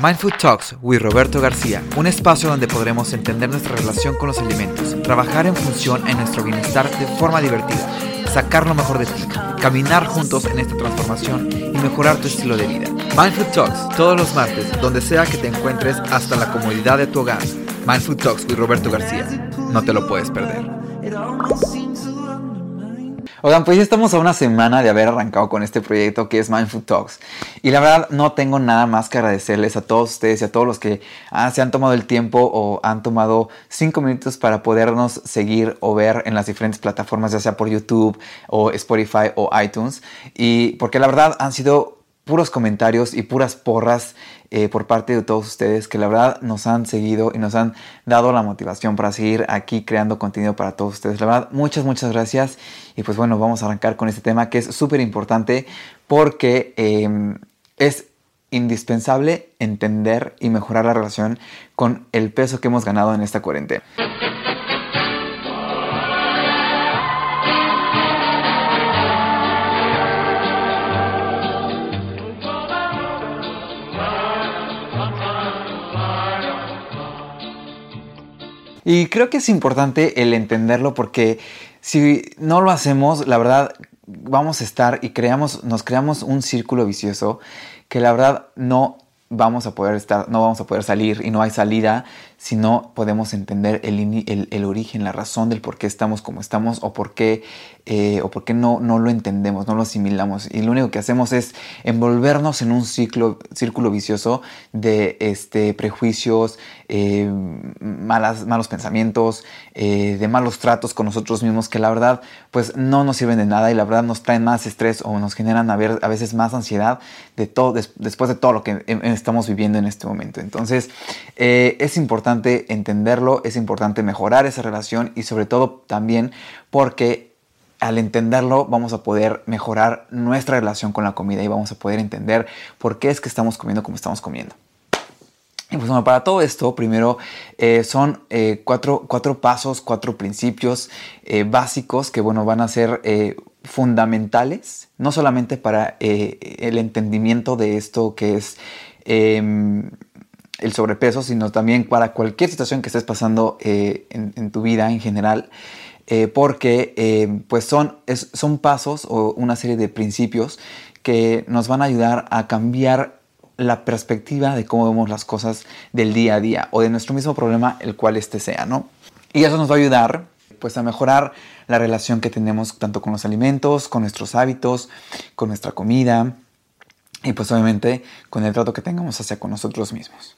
Mindful Talks with Roberto García, un espacio donde podremos entender nuestra relación con los alimentos, trabajar en función en nuestro bienestar de forma divertida, sacar lo mejor de ti, caminar juntos en esta transformación y mejorar tu estilo de vida. Mindful Talks, todos los martes, donde sea que te encuentres hasta la comodidad de tu hogar. Mindful Talks with Roberto García, no te lo puedes perder. Oigan, pues ya estamos a una semana de haber arrancado con este proyecto que es Mindful Talks. Y la verdad no tengo nada más que agradecerles a todos ustedes y a todos los que ah, se han tomado el tiempo o han tomado cinco minutos para podernos seguir o ver en las diferentes plataformas, ya sea por YouTube o Spotify o iTunes. Y porque la verdad han sido puros comentarios y puras porras eh, por parte de todos ustedes que la verdad nos han seguido y nos han dado la motivación para seguir aquí creando contenido para todos ustedes. La verdad, muchas, muchas gracias. Y pues bueno, vamos a arrancar con este tema que es súper importante porque em, es indispensable entender y mejorar la relación con el peso que hemos ganado en esta cuarentena. Y creo que es importante el entenderlo porque si no lo hacemos, la verdad, vamos a estar y creamos, nos creamos un círculo vicioso que la verdad no vamos a poder estar, no vamos a poder salir y no hay salida si no podemos entender el, el, origen, la razón del por qué estamos como estamos o por qué, eh, o por qué no, no lo entendemos, no lo asimilamos. Y lo único que hacemos es envolvernos en un ciclo, círculo vicioso de este, prejuicios, eh, malas, malos pensamientos, eh, de malos tratos con nosotros mismos que la verdad pues no nos sirven de nada y la verdad nos traen más estrés o nos generan a, ver, a veces más ansiedad de todo, después de todo lo que estamos viviendo en este momento. Entonces es importante entenderlo, es importante mejorar esa relación y sobre todo también porque al entenderlo vamos a poder mejorar nuestra relación con la comida y vamos a poder entender por qué es que estamos comiendo como estamos comiendo. Y pues bueno, para todo esto, primero eh, son eh, cuatro, cuatro, pasos, cuatro principios eh, básicos que bueno, van a ser fundamentales, no solamente para el entendimiento de esto que es em, el sobrepeso, sino también para cualquier situación que estés pasando eh, en, tu vida en general, eh, porque eh, pues son, son pasos o una serie de principios que nos van a ayudar a cambiar la perspectiva de cómo vemos las cosas del día a día o de nuestro mismo problema, el cual este sea, ¿no? Y eso nos va a ayudar pues a mejorar la relación que tenemos tanto con los alimentos, con nuestros hábitos, con nuestra comida y pues obviamente con el trato que tengamos hacia con nosotros mismos.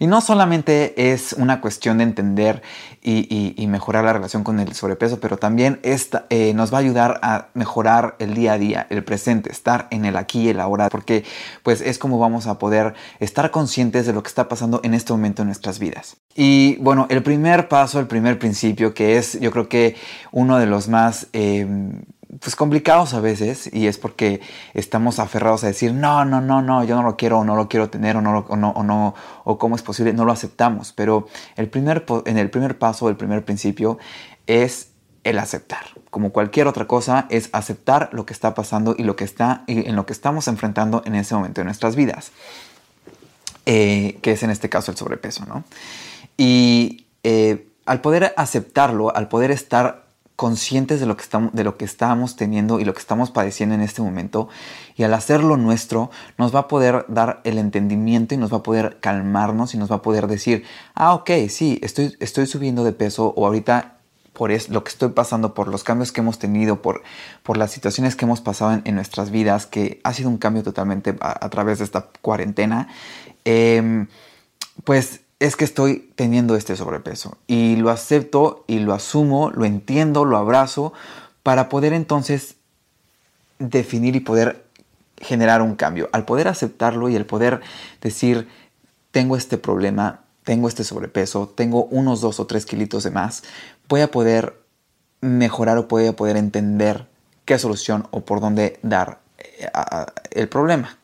Y no solamente es una cuestión de entender y, mejorar la relación con el sobrepeso, pero también esta, eh, nos va a ayudar a mejorar el día a día, el presente, estar en el aquí y el ahora, porque pues es como vamos a poder estar conscientes de lo que está pasando en este momento en nuestras vidas. Y bueno, el primer paso, el primer principio, que es yo creo que uno de los más... Em, pues complicados a veces y es porque estamos aferrados a decir no, no, no, no, yo no lo quiero o no lo quiero tener o no, o no, o cómo es posible, no lo aceptamos. Pero el primer, en el primer paso, el primer principio es el aceptar. Como cualquier otra cosa, es aceptar lo que está pasando y lo que está y en lo que estamos enfrentando en ese momento de nuestras vidas. Eh, que es en este caso el sobrepeso, ¿no? Y eh, al poder aceptarlo, al poder estar conscientes de lo, que estamos, de lo que estamos teniendo y lo que estamos padeciendo en este momento. Y al hacerlo nuestro, nos va a poder dar el entendimiento y nos va a poder calmarnos y nos va a poder decir, ah, ok, sí, estoy, estoy subiendo de peso o ahorita por es, lo que estoy pasando, por los cambios que hemos tenido, por, por las situaciones que hemos pasado en, nuestras vidas, que ha sido un cambio totalmente a, través de esta cuarentena, em, pues es que estoy teniendo este sobrepeso y lo acepto y lo asumo, lo entiendo, lo abrazo para poder entonces definir y poder generar un cambio. Al poder aceptarlo y el poder decir, tengo este problema, tengo este sobrepeso, tengo unos dos o tres kilitos de más, voy a poder mejorar o voy a poder entender qué solución o por dónde dar eh, el problema.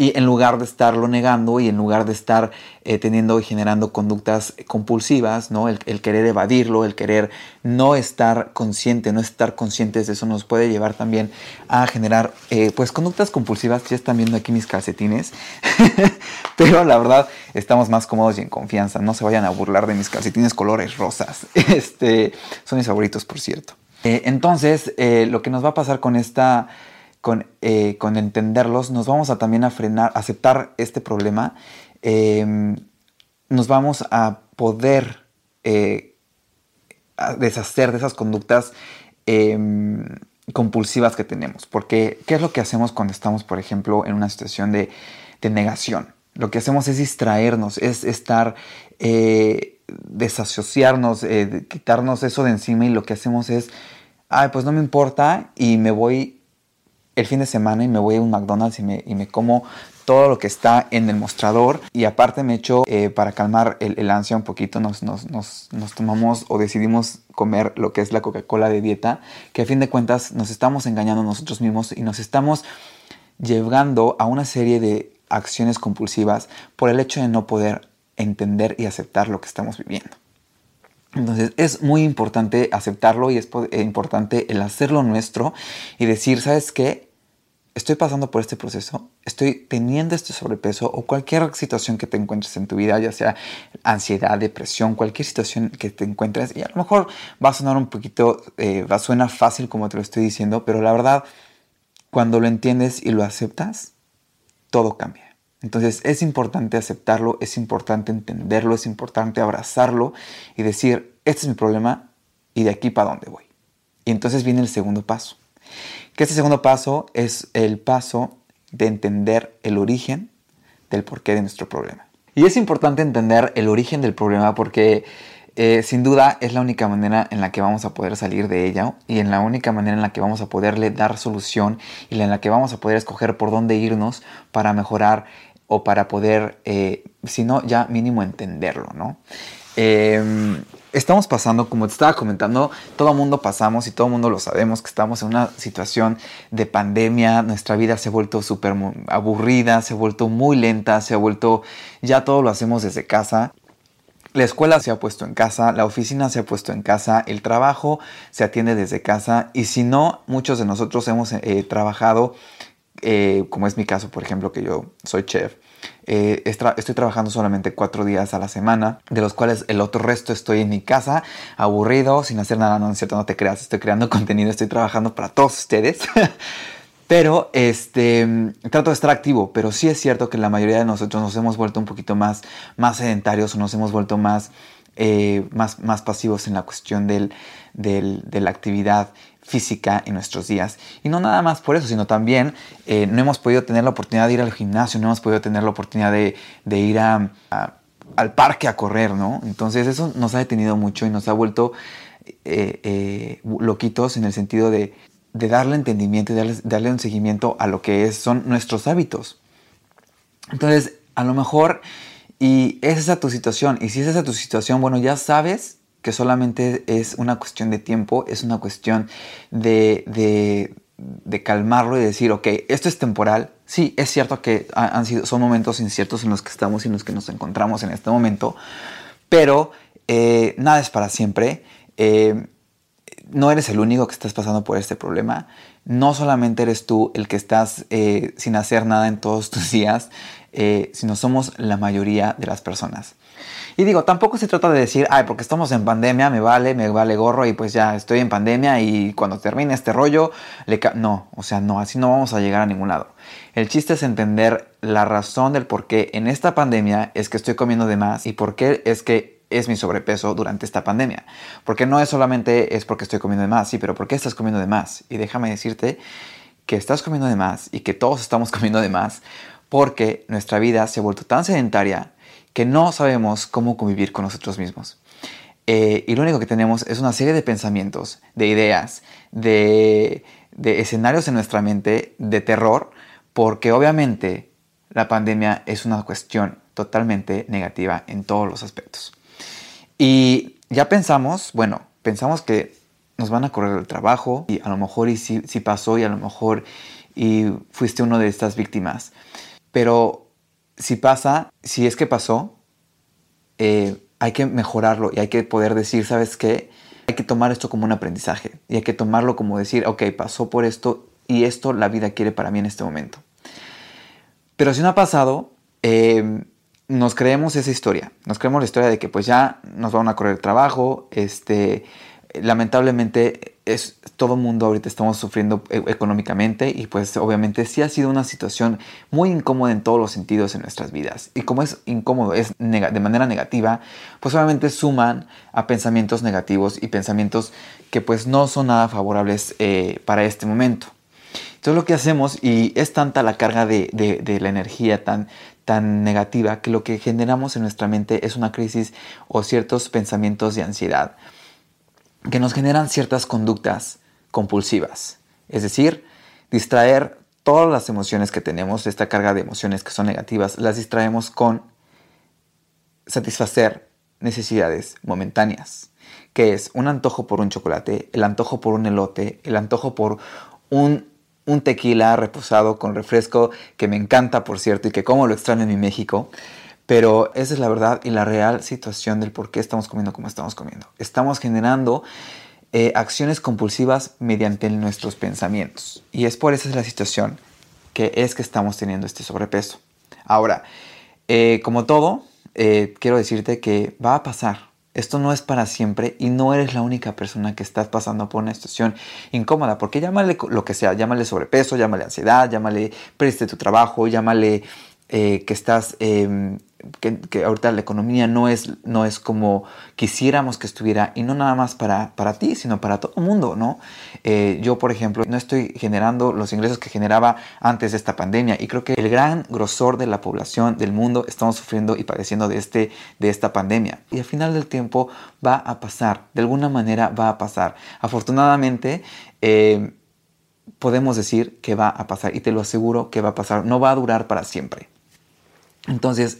Y en lugar de estarlo negando y en lugar de estar eh, teniendo y generando conductas compulsivas, ¿no? El, querer evadirlo, el querer no estar consciente, no estar conscientes de eso nos puede llevar también a generar eh, pues conductas compulsivas. Ya están viendo aquí mis calcetines, pero la verdad estamos más cómodos y en confianza. No se vayan a burlar de mis calcetines colores rosas. Este, son mis favoritos, por cierto. Eh, entonces, lo que nos va a pasar con esta eh, con, entenderlos, nos vamos a también a frenar, aceptar este problema, em, nos vamos a poder eh, deshacer de esas conductas em, compulsivas que tenemos. Porque, ¿qué es lo que hacemos cuando estamos, por ejemplo, en una situación de, negación? Lo que hacemos es distraernos, es estar, eh, desasociarnos, quitarnos eso de encima y lo que hacemos es, ay, pues no me importa y me voy el fin de semana y me voy a un McDonald's y me, y me como todo lo que está en el mostrador y aparte me echo eh, para calmar el, ansia un poquito nos, nos, nos, tomamos o decidimos comer lo que es la Coca-Cola de dieta que a fin de cuentas nos estamos engañando nosotros mismos y nos estamos llevando a una serie de acciones compulsivas por el hecho de no poder entender y aceptar lo que estamos viviendo. Entonces es muy importante aceptarlo y es eh, importante el hacerlo nuestro y decir, ¿sabes qué? Estoy pasando por este proceso, estoy teniendo este sobrepeso o cualquier situación que te encuentres en tu vida, ya sea ansiedad, depresión, cualquier situación que te encuentres, y a lo mejor va a sonar un poquito, eh, va a suena fácil como te lo estoy diciendo, pero la verdad, cuando lo entiendes y lo aceptas, todo cambia. Entonces es importante aceptarlo, es importante entenderlo, es importante abrazarlo y decir, este es mi problema y de aquí para dónde voy. Y entonces viene el segundo paso que este segundo paso es el paso de entender el origen del porqué de nuestro problema. Y es importante entender el origen del problema porque eh, sin duda es la única manera en la que vamos a poder salir de ella y en la única manera en la que vamos a poderle dar solución y en la que vamos a poder escoger por dónde irnos para mejorar o para poder, eh, si no, ya mínimo entenderlo, ¿no? Em, estamos pasando, como te estaba comentando, todo mundo pasamos y todo mundo lo sabemos, que estamos en una situación de pandemia, nuestra vida se ha vuelto súper aburrida, se ha vuelto muy lenta, se ha vuelto, ya todo lo hacemos desde casa. La escuela se ha puesto en casa, la oficina se ha puesto en casa, el trabajo se atiende desde casa y si no, muchos de nosotros hemos eh, trabajado, eh, como es mi caso, por ejemplo, que yo soy chef, eh, estoy trabajando solamente cuatro días a la semana, de los cuales el otro resto estoy en mi casa, aburrido, sin hacer nada, no es cierto, no te creas, estoy creando contenido, estoy trabajando para todos ustedes. Pero este, trato de estar activo, pero sí es cierto que la mayoría de nosotros nos hemos vuelto un poquito más, más sedentarios o nos hemos vuelto más, eh, más, más pasivos en la cuestión del, del, de la actividad física en nuestros días. Y no nada más por eso, sino también eh, no hemos podido tener la oportunidad de ir al gimnasio, no hemos podido tener la oportunidad de, ir a, al parque a correr, ¿no? Entonces eso nos ha detenido mucho y nos ha vuelto eh, eh, loquitos en el sentido de, darle entendimiento y darle, un seguimiento a lo que es, son nuestros hábitos. Entonces, a lo mejor, y es esa tu situación, y si es esa tu situación, bueno, ya sabes que solamente es una cuestión de tiempo, es una cuestión de, de, calmarlo y decir, ok, esto es temporal. Sí, es cierto que han sido, son momentos inciertos en los que estamos y en los que nos encontramos en este momento, pero eh, nada es para siempre. Eh, no eres el único que estás pasando por este problema. No solamente eres tú el que estás eh, sin hacer nada en todos tus días, sino somos la mayoría de las personas. Y digo, tampoco se trata de decir, ay, porque estamos en pandemia, me vale, me vale gorro y pues ya estoy en pandemia y cuando termine este rollo, le no, o sea, no, así no vamos a llegar a ningún lado. El chiste es entender la razón del por qué en esta pandemia es que estoy comiendo de más y por qué es que es mi sobrepeso durante esta pandemia. Porque no es solamente es porque estoy comiendo de más, sí, pero ¿por qué estás comiendo de más? Y déjame decirte que estás comiendo de más y que todos estamos comiendo de más porque nuestra vida se ha vuelto tan sedentaria que no sabemos cómo convivir con nosotros mismos. Eh, y lo único que tenemos es una serie de pensamientos, de ideas, de, escenarios en nuestra mente de terror, porque obviamente la pandemia es una cuestión totalmente negativa en todos los aspectos. Y ya pensamos, bueno, pensamos que nos van a correr el trabajo y a lo mejor y si, si pasó y a lo mejor y fuiste uno de estas víctimas. pero si pasa, si es que pasó, eh, hay que mejorarlo y hay que poder decir, ¿sabes qué? Hay que tomar esto como un aprendizaje y hay que tomarlo como decir, ok, pasó por esto y esto la vida quiere para mí en este momento. Pero si no ha pasado, eh, nos creemos esa historia, nos creemos la historia de que pues ya nos van a correr el trabajo, este, lamentablemente es todo el mundo ahorita estamos sufriendo e, económicamente y pues obviamente sí ha sido una situación muy incómoda en todos los sentidos en nuestras vidas. Y como es incómodo es de manera negativa pues obviamente suman a pensamientos negativos y pensamientos que pues no son nada favorables eh, para este momento. Entonces lo que hacemos y es tanta la carga de, de la energía tan tan negativa que lo que generamos en nuestra mente es una crisis o ciertos pensamientos de ansiedad que nos generan ciertas conductas compulsivas. Es decir, distraer todas las emociones que tenemos, esta carga de emociones que son negativas, las distraemos con satisfacer necesidades momentáneas, que es un antojo por un chocolate, el antojo por un elote, el antojo por un, tequila reposado con refresco, que me encanta, por cierto, y que como lo extraño en mi México. Pero esa es la verdad y la real situación del por qué estamos comiendo como estamos comiendo. Estamos generando eh, acciones compulsivas mediante nuestros pensamientos. Y es por esa es la situación que es que estamos teniendo este sobrepeso. Ahora, eh, como todo, eh, quiero decirte que va a pasar. Esto no es para siempre y no eres la única persona que estás pasando por una situación incómoda, porque llámale lo que sea, llámale sobrepeso, llámale ansiedad, llámale preste tu trabajo, llámale que estás em, que, ahorita la economía no es, no es como quisiéramos que estuviera y no nada más para, para ti, sino para todo el mundo, ¿no? Eh, yo, por ejemplo, no estoy generando los ingresos que generaba antes de esta pandemia y creo que el gran grosor de la población del mundo estamos sufriendo y padeciendo de, este, de esta pandemia. Y al final del tiempo va a pasar, de alguna manera va a pasar. Afortunadamente, eh, podemos decir que va a pasar y te lo aseguro que va a pasar, no va a durar para siempre. Entonces,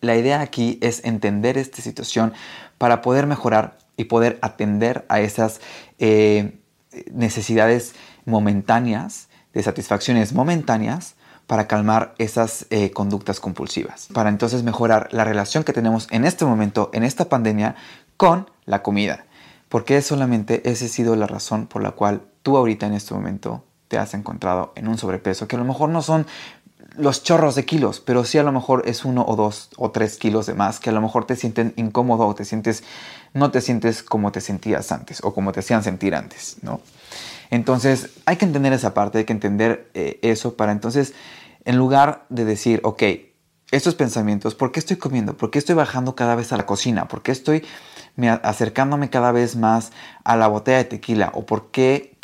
la idea aquí es entender esta situación para poder mejorar y poder atender a esas eh, necesidades momentáneas, de satisfacciones momentáneas, para calmar esas eh, conductas compulsivas. Para entonces mejorar la relación que tenemos en este momento, en esta pandemia, con la comida. Porque solamente esa ha sido la razón por la cual tú ahorita en este momento te has encontrado en un sobrepeso, que a lo mejor no son los chorros de kilos, pero sí a lo mejor es uno o dos o tres kilos de más, que a lo mejor te sienten incómodo o te sientes, no te sientes como te sentías antes o como te hacían sentir antes, ¿no? Entonces hay que entender esa parte, hay que entender eh, eso para entonces, en lugar de decir, ok, estos pensamientos, ¿por qué estoy comiendo? ¿Por qué estoy bajando cada vez a la cocina? ¿Por qué estoy acercándome cada vez más a la botella de tequila? ¿O por qué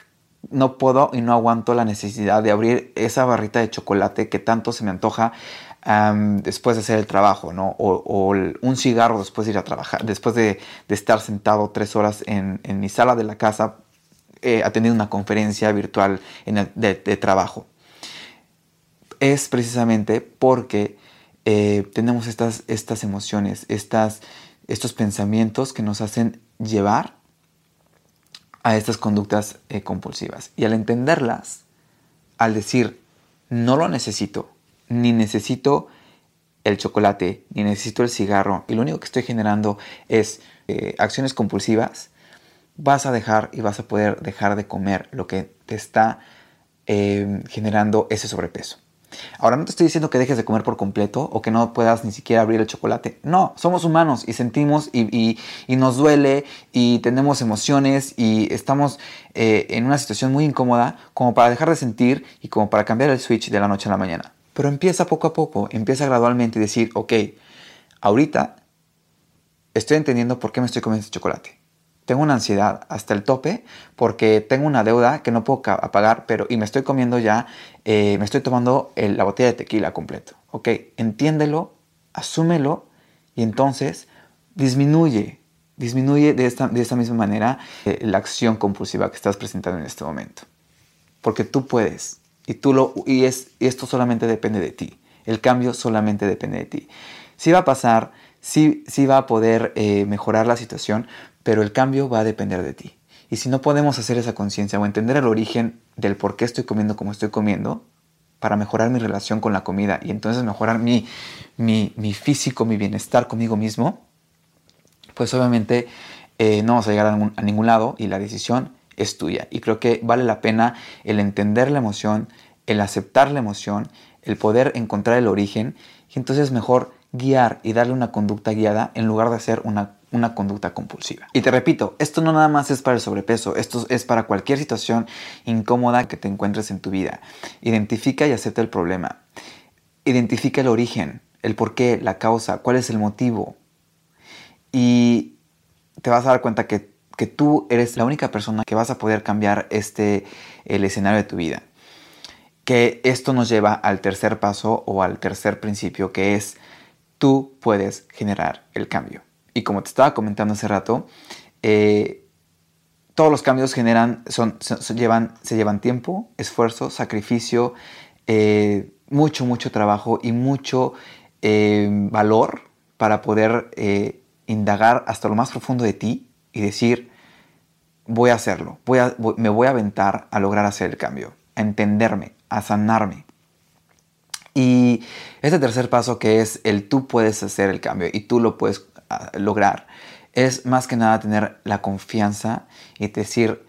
no puedo y no aguanto la necesidad de abrir esa barrita de chocolate que tanto se me antoja después de hacer el trabajo, ¿no? O, un cigarro después de ir a trabajar, después de, estar sentado tres horas en, mi sala de la casa eh, atendiendo una conferencia virtual de, trabajo. Es precisamente porque eh, tenemos estas, estas emociones, estas, estos pensamientos que nos hacen llevar a estas conductas eh, compulsivas. Y al entenderlas, al decir, no lo necesito, ni necesito el chocolate, ni necesito el cigarro, y lo único que estoy generando es eh, acciones compulsivas, vas a dejar y vas a poder dejar de comer lo que te está eh, generando ese sobrepeso. Ahora no te estoy diciendo que dejes de comer por completo o que no puedas ni siquiera abrir el chocolate. No, somos humanos y sentimos y, nos duele y tenemos emociones y estamos eh, en una situación muy incómoda como para dejar de sentir y como para cambiar el switch de la noche a la mañana. Pero empieza poco a poco, empieza gradualmente y decir, ok, ahorita estoy entendiendo por qué me estoy comiendo este chocolate tengo una ansiedad hasta el tope porque tengo una deuda que no puedo pagar, pero y me estoy comiendo ya, eh, me estoy tomando la botella de tequila completo. Ok, entiéndelo, asúmelo y entonces disminuye, disminuye de esta, de esta misma manera eh, la acción compulsiva que estás presentando en este momento. Porque tú puedes y, tú lo, y, es, esto solamente depende de ti. El cambio solamente depende de ti. Si va a pasar, si, si va a poder eh, mejorar la situación, pero el cambio va a depender de ti. Y si no podemos hacer esa conciencia o entender el origen del por qué estoy comiendo como estoy comiendo, para mejorar mi relación con la comida y entonces mejorar mi, mi, físico, mi bienestar conmigo mismo, pues obviamente eh, no vamos a llegar a ningún lado y la decisión es tuya. Y creo que vale la pena el entender la emoción, el aceptar la emoción, el poder encontrar el origen y entonces mejor guiar y darle una conducta guiada en lugar de hacer una, una, conducta compulsiva. Y te repito, esto no nada más es para el sobrepeso, esto es para cualquier situación incómoda que te encuentres en tu vida. Identifica y acepta el problema. Identifica el origen, el por qué, la causa, cuál es el motivo. Y te vas a dar cuenta que, que tú eres la única persona que vas a poder cambiar este, el escenario de tu vida que esto nos lleva al tercer paso o al tercer principio que es tú puedes generar el cambio. Y como te estaba comentando hace rato, eh, todos los cambios generan, son, llevan, se llevan tiempo, esfuerzo, sacrificio, eh, mucho, mucho trabajo y mucho eh, valor para poder indagar hasta lo más profundo de ti y decir, voy a hacerlo, voy me voy a aventar a lograr hacer el cambio, a entenderme, a sanarme. Y este tercer paso que es el tú puedes hacer el cambio y tú lo puedes lograr, es más que nada tener la confianza y decir,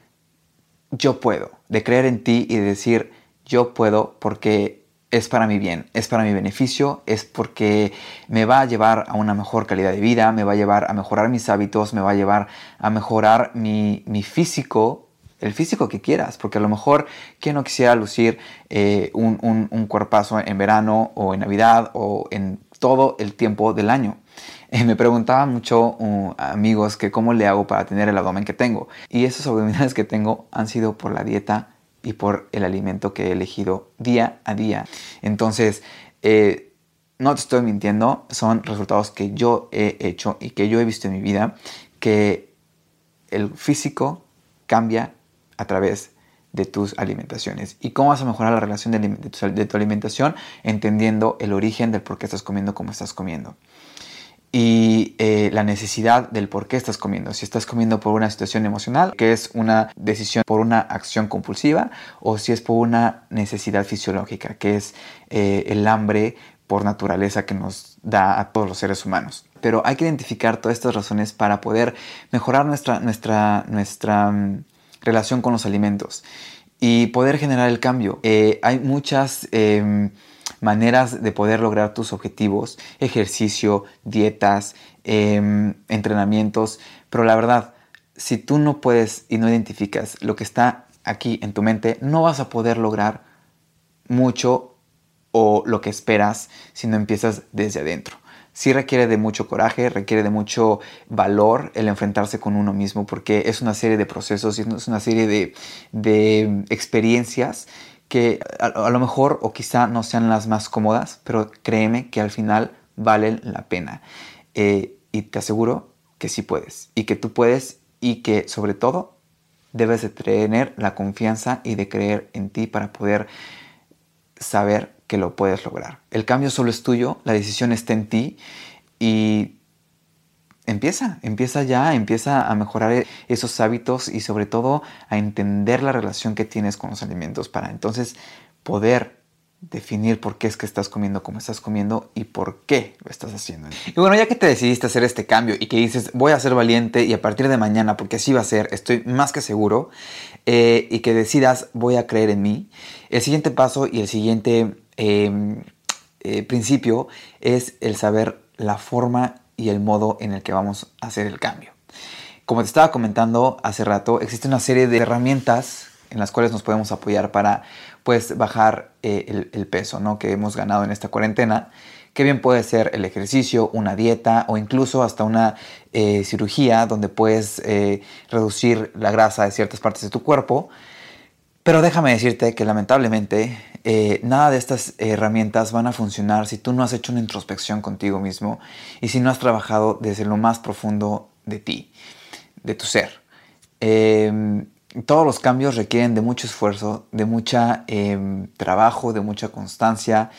yo puedo, de creer en ti y decir, yo puedo porque es para mi bien, es para mi beneficio, es porque me va a llevar a una mejor calidad de vida, me va a llevar a mejorar mis hábitos, me va a llevar a mejorar mi, mi físico el físico que quieras, porque a lo mejor, ¿quién no quisiera lucir eh, un, un, cuerpazo en verano o en Navidad o en todo el tiempo del año? Me preguntaban mucho uh, amigos que cómo le hago para tener el abdomen que tengo. Y esos abdominales que tengo han sido por la dieta y por el alimento que he elegido día a día. Entonces, eh, no te estoy mintiendo, son resultados que yo he hecho y que yo he visto en mi vida, que el físico cambia a través de tus alimentaciones. ¿Y cómo vas a mejorar la relación de, tu, alimentación? Entendiendo el origen del por qué estás comiendo como estás comiendo. Y eh, la necesidad del por qué estás comiendo. Si estás comiendo por una situación emocional, que es una decisión por una acción compulsiva, o si es por una necesidad fisiológica, que es eh, el hambre por naturaleza que nos da a todos los seres humanos. Pero hay que identificar todas estas razones para poder mejorar nuestra, nuestra, nuestra mm, relación con los alimentos y poder generar el cambio. Eh, hay muchas em, maneras de poder lograr tus objetivos, ejercicio, dietas, em, entrenamientos, pero la verdad, si tú no puedes y no identificas lo que está aquí en tu mente, no vas a poder lograr mucho o lo que esperas si no empiezas desde adentro. Sí requiere de mucho coraje, requiere de mucho valor el enfrentarse con uno mismo, porque es una serie de procesos y es una serie de, experiencias que a, lo mejor o quizá no sean las más cómodas, pero créeme que al final valen la pena. Eh, y te aseguro que sí puedes, y que tú puedes, y que sobre todo debes de tener la confianza y de creer en ti para poder saber que lo puedes lograr. El cambio solo es tuyo, la decisión está en ti y empieza, empieza ya, empieza a mejorar esos hábitos y sobre todo a entender la relación que tienes con los alimentos para entonces poder definir por qué es que estás comiendo como estás comiendo y por qué lo estás haciendo. Y bueno, ya que te decidiste hacer este cambio y que dices voy a ser valiente y a partir de mañana, porque así va a ser, estoy más que seguro, eh, y que decidas voy a creer en mí, el siguiente paso y el siguiente Em, eh, principio es el saber la forma y el modo en el que vamos a hacer el cambio. Como te estaba comentando hace rato, existe una serie de herramientas en las cuales nos podemos apoyar para pues bajar eh, el, peso ¿no? que hemos ganado en esta cuarentena, que bien puede ser el ejercicio, una dieta o incluso hasta una eh, cirugía donde puedes reducir la grasa de ciertas partes de tu cuerpo. Pero déjame decirte que lamentablemente eh, nada de estas herramientas van a funcionar si tú no has hecho una introspección contigo mismo y si no has trabajado desde lo más profundo de ti, de tu ser. Em, todos los cambios requieren de mucho esfuerzo, de mucho em, trabajo, de mucha constancia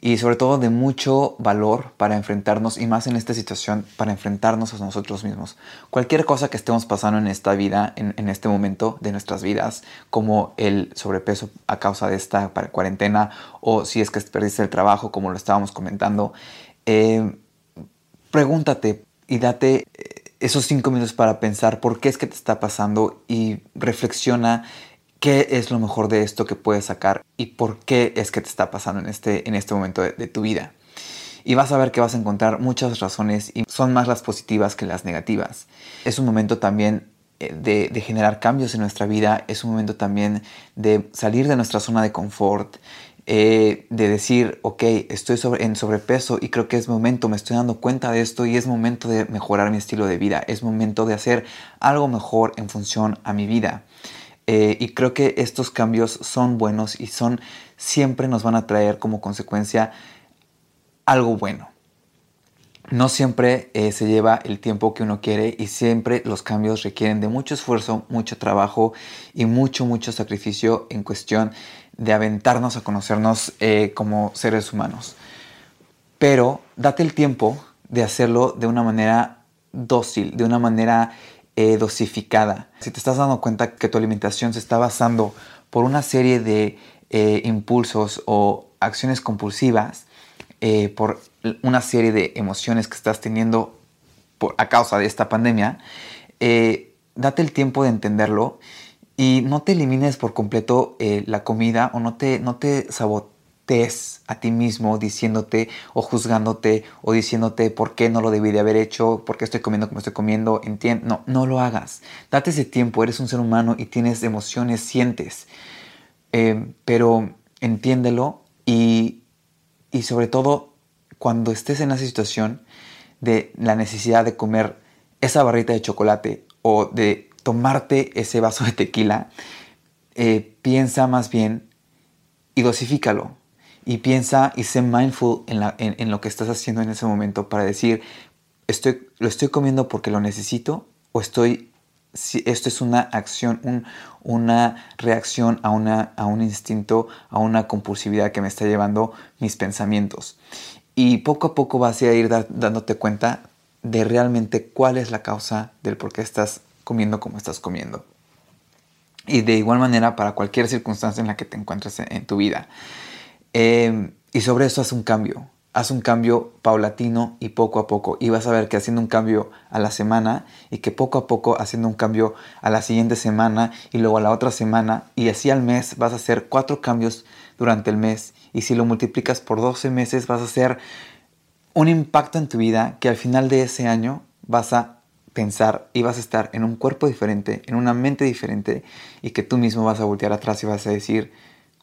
y sobre todo de mucho valor para enfrentarnos y más en esta situación para enfrentarnos a nosotros mismos. Cualquier cosa que estemos pasando en esta vida, en, este momento de nuestras vidas, como el sobrepeso a causa de esta cuarentena o si es que perdiste el trabajo como lo estábamos comentando, eh, pregúntate y date eh, esos cinco minutos para pensar por qué es que te está pasando y reflexiona qué es lo mejor de esto que puedes sacar y por qué es que te está pasando en este, en este momento de, tu vida. Y vas a ver que vas a encontrar muchas razones y son más las positivas que las negativas. Es un momento también eh, de, generar cambios en nuestra vida, es un momento también de salir de nuestra zona de confort, eh, de decir, ok, estoy en sobrepeso y creo que es momento, me estoy dando cuenta de esto y es momento de mejorar mi estilo de vida, es momento de hacer algo mejor en función a mi vida. Eh, y creo que estos cambios son buenos y son siempre nos van a traer como consecuencia algo bueno. No siempre eh, se lleva el tiempo que uno quiere y siempre los cambios requieren de mucho esfuerzo, mucho trabajo y mucho, mucho sacrificio en cuestión de aventarnos a conocernos eh, como seres humanos. Pero date el tiempo de hacerlo de una manera dócil, de una manera eh, dosificada. Si te estás dando cuenta que tu alimentación se está basando por una serie de eh, impulsos o acciones compulsivas, eh, por una serie de emociones que estás teniendo por, a causa de esta pandemia, date el tiempo de entenderlo y no te elimines por completo la comida o no te, no te a ti mismo diciéndote o juzgándote o diciéndote por qué no lo debí de haber hecho, por qué estoy comiendo como estoy comiendo, entiendo, no, no lo hagas. Date ese tiempo, eres un ser humano y tienes emociones, sientes, eh, pero entiéndelo y, y sobre todo cuando estés en esa situación de la necesidad de comer esa barrita de chocolate o de tomarte ese vaso de tequila, eh, piensa más bien y dosifícalo y piensa y sé mindful en, lo que estás haciendo en ese momento para decir, estoy, lo estoy comiendo porque lo necesito o estoy, si esto es una acción, una reacción a, una, a un instinto, a una compulsividad que me está llevando mis pensamientos. Y poco a poco vas a ir dándote cuenta de realmente cuál es la causa del por qué estás comiendo como estás comiendo. Y de igual manera para cualquier circunstancia en la que te encuentres en tu vida. Em, y sobre eso haz un cambio. Haz un cambio paulatino y poco a poco. Y vas a ver que haciendo un cambio a la semana y que poco a poco haciendo un cambio a la siguiente semana y luego a la otra semana y así al mes vas a hacer cuatro cambios durante el mes. Y si lo multiplicas por 12 meses vas a hacer un impacto en tu vida que al final de ese año vas a pensar y vas a estar en un cuerpo diferente, en una mente diferente y que tú mismo vas a voltear atrás y vas a decir,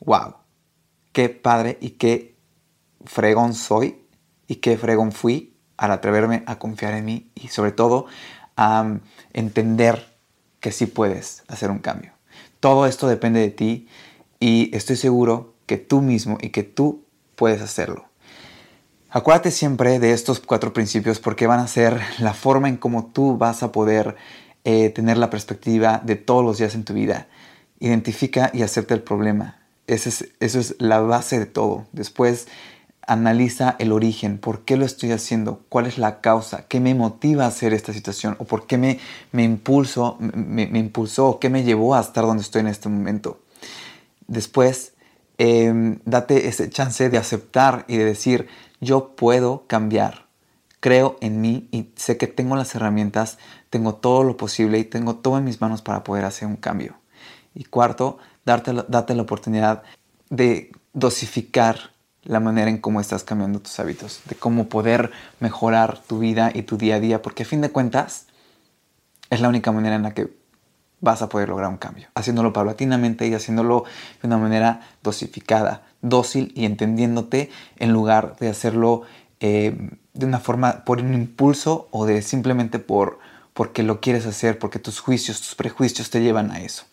wow, qué padre y qué fregón soy y qué fregón fui al atreverme a confiar en mí y sobre todo a entender que sí puedes hacer un cambio. Todo esto depende de ti y estoy seguro que tú mismo y que tú puedes hacerlo. Acuérdate siempre de estos cuatro principios porque van a ser la forma en cómo tú vas a poder eh, tener la perspectiva de todos los días en tu vida. Identifica y acepta el problema. Es, eso es la base de todo. Después analiza el origen, por qué lo estoy haciendo, cuál es la causa, qué me motiva a hacer esta situación o por qué me, me, impulso, me, impulsó o qué me llevó a estar donde estoy en este momento. Después, em, date ese chance de aceptar y de decir, yo puedo cambiar, creo en mí y sé que tengo las herramientas, tengo todo lo posible y tengo todo en mis manos para poder hacer un cambio. Y cuarto, date la oportunidad de dosificar la manera en cómo estás cambiando tus hábitos, de cómo poder mejorar tu vida y tu día a día, porque a fin de cuentas es la única manera en la que vas a poder lograr un cambio, haciéndolo paulatinamente y haciéndolo de una manera dosificada, dócil y entendiéndote en lugar de hacerlo eh, de una forma por un impulso o de simplemente por porque lo quieres hacer, porque tus juicios, tus prejuicios te llevan a eso.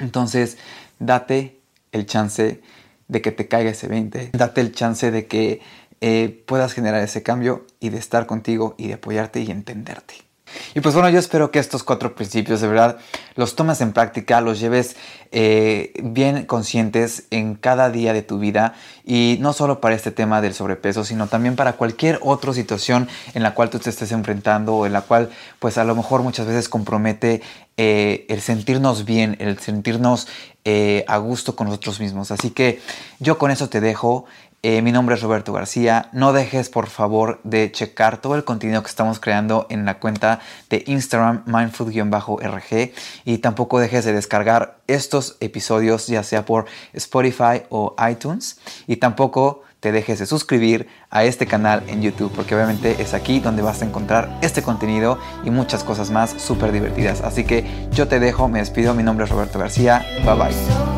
Entonces, date el chance de que te caiga ese 20, date el chance de que eh, puedas generar ese cambio y de estar contigo y de apoyarte y entenderte. Y pues bueno, yo espero que estos cuatro principios de verdad los tomes en práctica, los lleves eh, bien conscientes en cada día de tu vida y no solo para este tema del sobrepeso, sino también para cualquier otra situación en la cual tú te estés enfrentando o en la cual pues a lo mejor muchas veces compromete eh, el sentirnos bien, el sentirnos eh, a gusto con nosotros mismos. Así que yo con eso te dejo. Eh, mi nombre es Roberto García. No dejes por favor de checar todo el contenido que estamos creando en la cuenta de Instagram mindfood-rg y tampoco dejes de descargar estos episodios ya sea por Spotify o iTunes y tampoco te dejes de suscribir a este canal en YouTube porque obviamente es aquí donde vas a encontrar este contenido y muchas cosas más súper divertidas. Así que yo te dejo, me despido, mi nombre es Roberto García, bye bye.